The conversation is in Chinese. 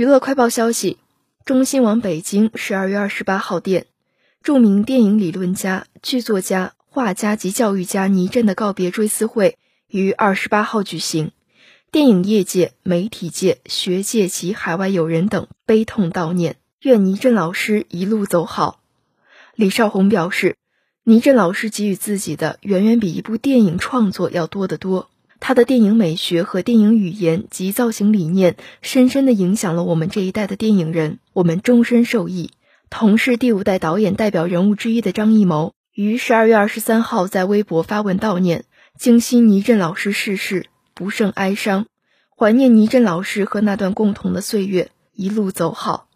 娱乐快报消息：中新网北京十二月二十八号电，著名电影理论家、剧作家、画家及教育家倪震的告别追思会于二十八号举行，电影业界、媒体界、学界及海外友人等悲痛悼念，愿倪震老师一路走好。李少红表示，倪震老师给予自己的远远比一部电影创作要多得多。他的电影美学和电影语言及造型理念，深深地影响了我们这一代的电影人，我们终身受益。同是第五代导演代表人物之一的张艺谋，于十二月二十三号在微博发文悼念，惊悉倪震老师逝世，不胜哀伤，怀念倪震老师和那段共同的岁月，一路走好。